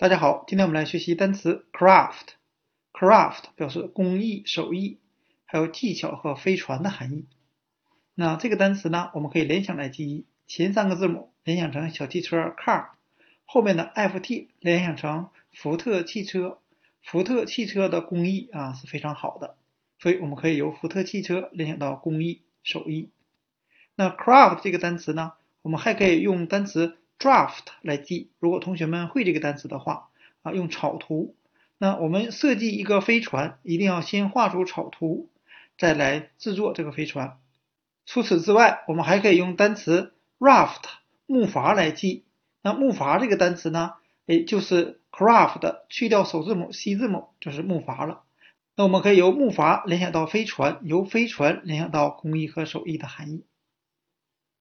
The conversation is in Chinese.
大家好，今天我们来学习单词 craft。craft 表示工艺、手艺，还有技巧和飞船的含义。那这个单词呢，我们可以联想来记忆，前三个字母联想成小汽车 car，后面的 ft 联想成福特汽车。福特汽车的工艺啊是非常好的，所以我们可以由福特汽车联想到工艺、手艺。那 craft 这个单词呢，我们还可以用单词。Draft 来记，如果同学们会这个单词的话，啊，用草图。那我们设计一个飞船，一定要先画出草图，再来制作这个飞船。除此之外，我们还可以用单词 raft 木筏来记。那木筏这个单词呢，哎，就是 craft 去掉首字母 c 字母就是木筏了。那我们可以由木筏联想到飞船，由飞船联想到工艺和手艺的含义。